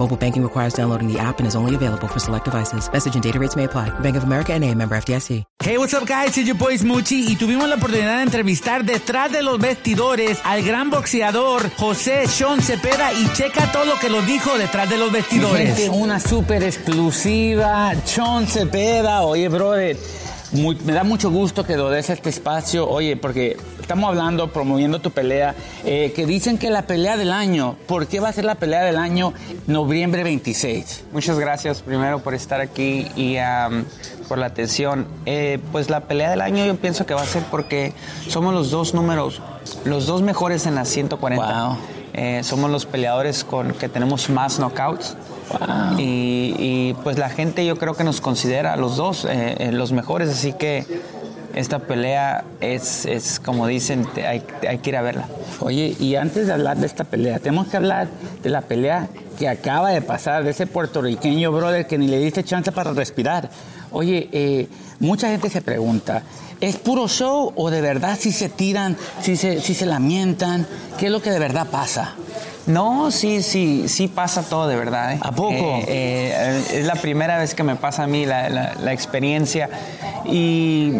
Mobile banking requires downloading the app and is only available for select devices. Message and data rates may apply. Bank of America and a member FDIC. Hey, what's up guys? It's your boy Smoochie y tuvimos la oportunidad de entrevistar detrás de los vestidores al gran boxeador José Sean Cepeda y checa todo lo que nos dijo detrás de los vestidores. Gente, una súper exclusiva, Sean Cepeda. Oye, brother, muy- me da mucho gusto que des este espacio. Oye, porque estamos hablando, promoviendo tu pelea, eh, que dicen que la pelea del año, ¿por qué va a ser la pelea del año noviembre 26? Muchas gracias primero por estar aquí y am, por la atención. Eh, pues la pelea del año yo pienso que va a ser porque somos los dos números, los dos mejores en las 140. Wow. Eh, somos los peleadores con que tenemos más knockouts. Wow. Y, y, pues la gente yo creo que nos considera a los dos eh, eh, los mejores, así que esta pelea es, es como dicen, te- hay, hay que ir a verla. Oye, y antes de hablar de esta pelea, tenemos que hablar de la pelea que acaba de pasar, de ese puertorriqueño brother que ni le diste chance para respirar. Oye, eh, mucha gente se pregunta, ¿es puro show o de verdad si se tiran, si se, si se lamentan? ¿Qué es lo que de verdad pasa? No, sí, sí, sí pasa todo de verdad. ¿eh? ¿A poco? Eh, eh, es la primera vez que me pasa a mí la, la- la experiencia. Y,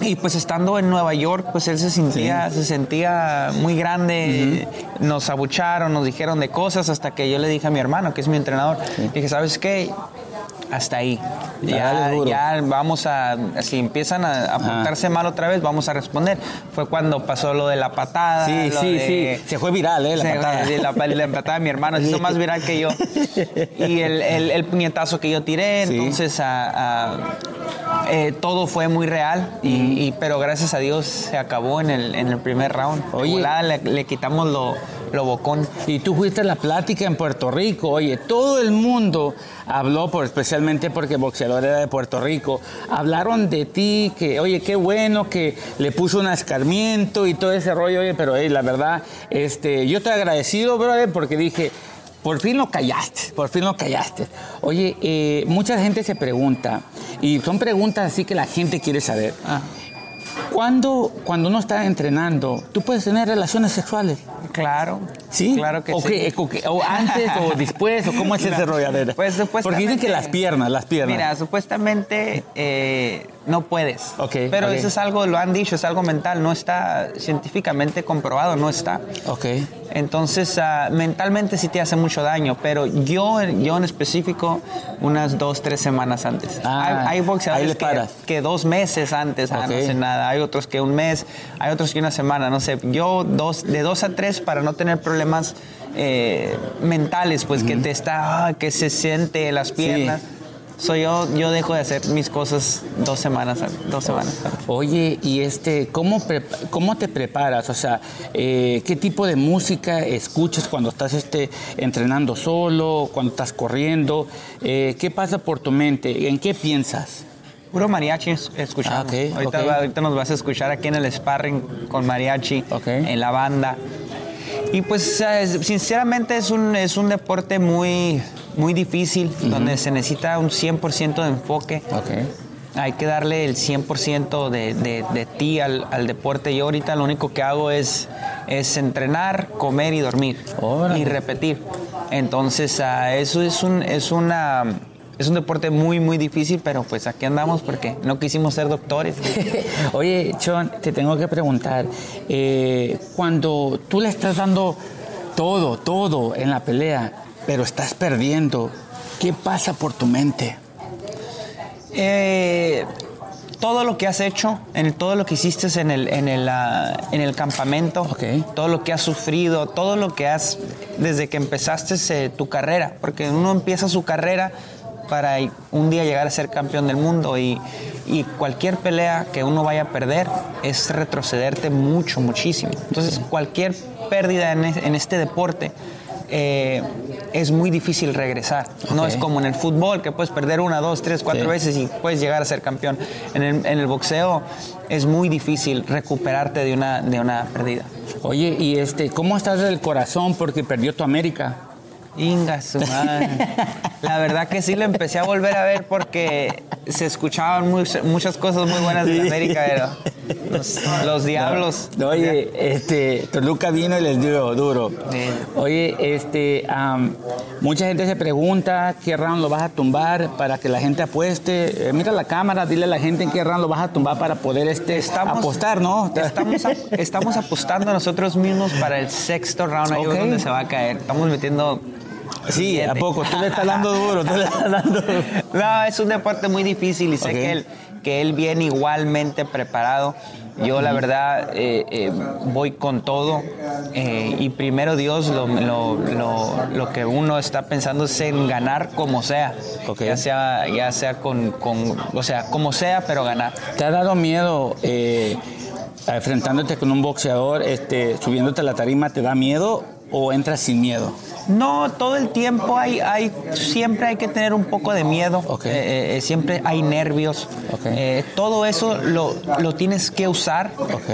y pues estando en Nueva York, pues él se sentía, se sentía muy grande. Nos abucharon, nos dijeron de cosas hasta que yo le dije a mi hermano, que es mi entrenador, dije, ¿sabes qué? Hasta ahí. Ya, vamos a, si empiezan a, a portarse mal otra vez, vamos a responder. Fue cuando pasó lo de la patada. Sí, lo sí, de- sí. Se fue viral, ¿eh? La Sí, patada. la, la patada de mi hermano se hizo más viral que yo. Y el, el- el puñetazo que yo tiré, Sí. entonces a- a- eh, todo fue muy real, y, y- pero gracias a Dios se acabó en el, en el primer round. Oye. le, le quitamos lo, Y tú fuiste a la plática en Puerto Rico. Oye, todo el mundo habló, por, especialmente porque boxeador era de Puerto Rico. Hablaron de ti, que, oye, qué bueno que le puso un escarmiento y todo ese rollo. Oye, pero hey, la verdad, este, yo estoy agradecido, brother, porque dije, por fin lo callaste, por fin lo callaste. Oye, eh, mucha gente se pregunta, y son preguntas así que la gente quiere saber. Ah. ¿Cuándo, cuando uno está entrenando, tú puedes tener relaciones sexuales? Claro. ¿Sí? Claro que o sí. que- o que- o antes o después, o cómo es ese ver. Pues Porque dicen que las piernas, las piernas. Mira, supuestamente eh, no puedes. Ok, Pero eso es algo, lo han dicho, es algo mental, no está científicamente comprobado, no está. Ok. Entonces, ah, mentalmente sí te hace mucho daño, pero yo, yo en específico, unas dos, tres semanas antes. Ah, hay, hay boxeadores que, que dos meses antes ah, no hacen nada, hay otros que un mes, hay otros que una semana, no sé. Yo dos, de dos a tres para no tener problemas eh, mentales, pues que te está, ah, que se siente las piernas. Soy yo, yo dejo de hacer mis cosas dos semanas, an- dos semanas. Oye, y este, ¿cómo, cómo te preparas? O sea, eh, ¿qué tipo de música escuchas cuando estás este, entrenando solo, cuando estás corriendo? Eh, ¿Qué pasa por tu mente? ¿En qué piensas? Puro mariachi es- escuchamos. Ah, ok, ahorita, ok. va- ahorita nos vas a escuchar aquí en el sparring con mariachi, Ok. en la banda. Y pues sinceramente es un, es un deporte muy, muy difícil, donde se necesita un 100% de enfoque. Ok. Hay que darle el 100% de, de, de ti al, al deporte. Yo ahorita lo único que hago es, es entrenar, comer y dormir. Órale. Y repetir. Entonces, ah, eso es un, es una... Es un deporte muy, muy difícil, pero pues aquí andamos porque no quisimos ser doctores. Oye, Sean, te tengo que preguntar, eh, cuando tú le estás dando todo, todo en la pelea, pero estás perdiendo, ¿qué pasa por tu mente? Eh, todo lo que has hecho, en todo lo que hiciste en el, en el, ah, en el campamento, Ok. todo lo que has sufrido, todo lo que has, desde que empezaste eh, tu carrera, porque uno empieza su carrera para un día llegar a ser campeón del mundo y, y cualquier pelea que uno vaya a perder es retrocederte mucho, muchísimo. Entonces cualquier pérdida en este deporte eh, es muy difícil regresar. No es como en el fútbol, que puedes perder una, dos, tres, cuatro veces y puedes llegar a ser campeón. En el, en el, boxeo es muy difícil recuperarte de una, de una pérdida. Oye, ¿y este, cómo estás del corazón porque perdió tu América? Inga, su madre. La verdad que sí lo empecé a volver a ver porque se escuchaban muchas cosas muy buenas de América, pero los, diablos. oye, este, Toluca vino y les dio duro. Oye, este, mucha gente se pregunta qué round lo vas a tumbar para que la gente apueste. Eh, mira la cámara, dile a la gente en qué round lo vas a tumbar para poder este, apostar, ¿no? Estamos, estamos apostando nosotros mismos para el sexto round, ahí donde se va a caer. Estamos metiendo Sí, ¿a poco? Tú le estás dando duro, tú le estás dando No, es un deporte muy difícil y sé que, él, que él viene igualmente preparado. Yo la verdad eh, eh, voy con todo eh, y primero Dios lo, lo, que uno está pensando es en ganar como sea, ya sea ya sea con, con, o sea como sea pero ganar. ¿Te ha dado miedo enfrentándote con un boxeador, este, subiéndote a la tarima, te da miedo o entras sin miedo? No, todo el tiempo hay, hay siempre hay que tener un poco de miedo, eh, eh, eh, siempre hay nervios. todo eso lo, tienes que usar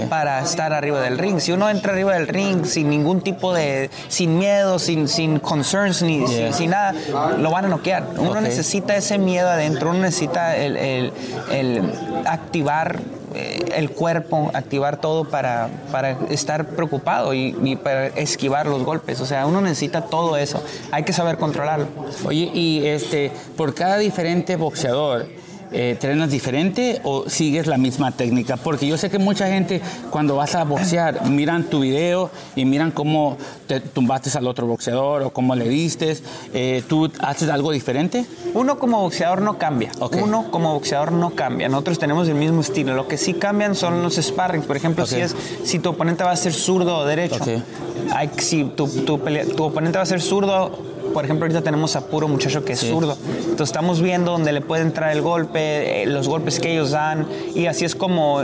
para estar arriba del ring. Si uno entra arriba del ring sin ningún tipo de, sin miedo, sin, sin concerns, ni sin, nada, lo van a noquear. Uno necesita ese miedo adentro, uno necesita el, el activar eh, el cuerpo, activar todo para, para estar preocupado y, para esquivar los golpes. O sea, uno necesita todo eso. Hay que saber controlarlo. Oye, y este, por cada diferente boxeador, eh, ¿trenas diferente o sigues la misma técnica? Porque yo sé que mucha gente cuando vas a boxear miran tu video y miran cómo te tumbaste al otro boxeador o cómo le diste. Eh, ¿Tú haces algo diferente? Uno como boxeador no cambia. Uno como boxeador no cambia. Nosotros tenemos el mismo estilo. Lo que sí cambian son los sparrings. Por ejemplo, si, es, si tu oponente va a ser zurdo o derecho. Hay, si tu, tu, tu oponente va a ser zurdo por ejemplo, ahorita tenemos a puro muchacho que es zurdo. Entonces estamos viendo dónde le puede entrar el golpe, eh, los golpes que ellos dan, y así es como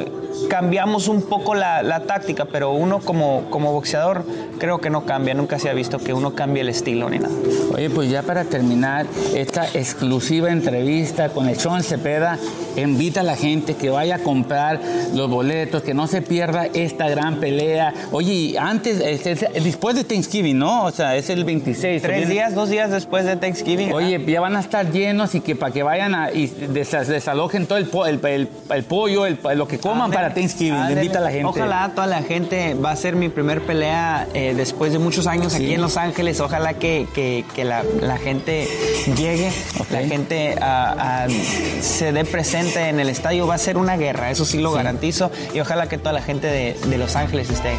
cambiamos un poco la, táctica, pero uno como, como boxeador creo que no cambia, nunca se ha visto que uno cambie el estilo ni nada. Oye, pues ya para terminar esta exclusiva entrevista con el Sean Cepeda, invita a la gente que vaya a comprar los boletos, que no se pierda esta gran pelea. Oye, antes, después de Thanksgiving, ¿no? O sea, es el 26. Tres días, dos días después de Thanksgiving. Oye, ya van a estar llenos y que para que vayan a, y desalojen todo el, el, pollo, lo que coman para Thanksgiving. invita a la gente. Ojalá toda la gente va a ser mi primer pelea eh, después de muchos años aquí en Los Ángeles. Ojalá que, que, la, la, gente llegue, la gente ah, ah, se dé presente en el estadio. Va a ser una guerra, eso sí lo garantizo. Y ojalá que toda la gente de, de Los Ángeles esté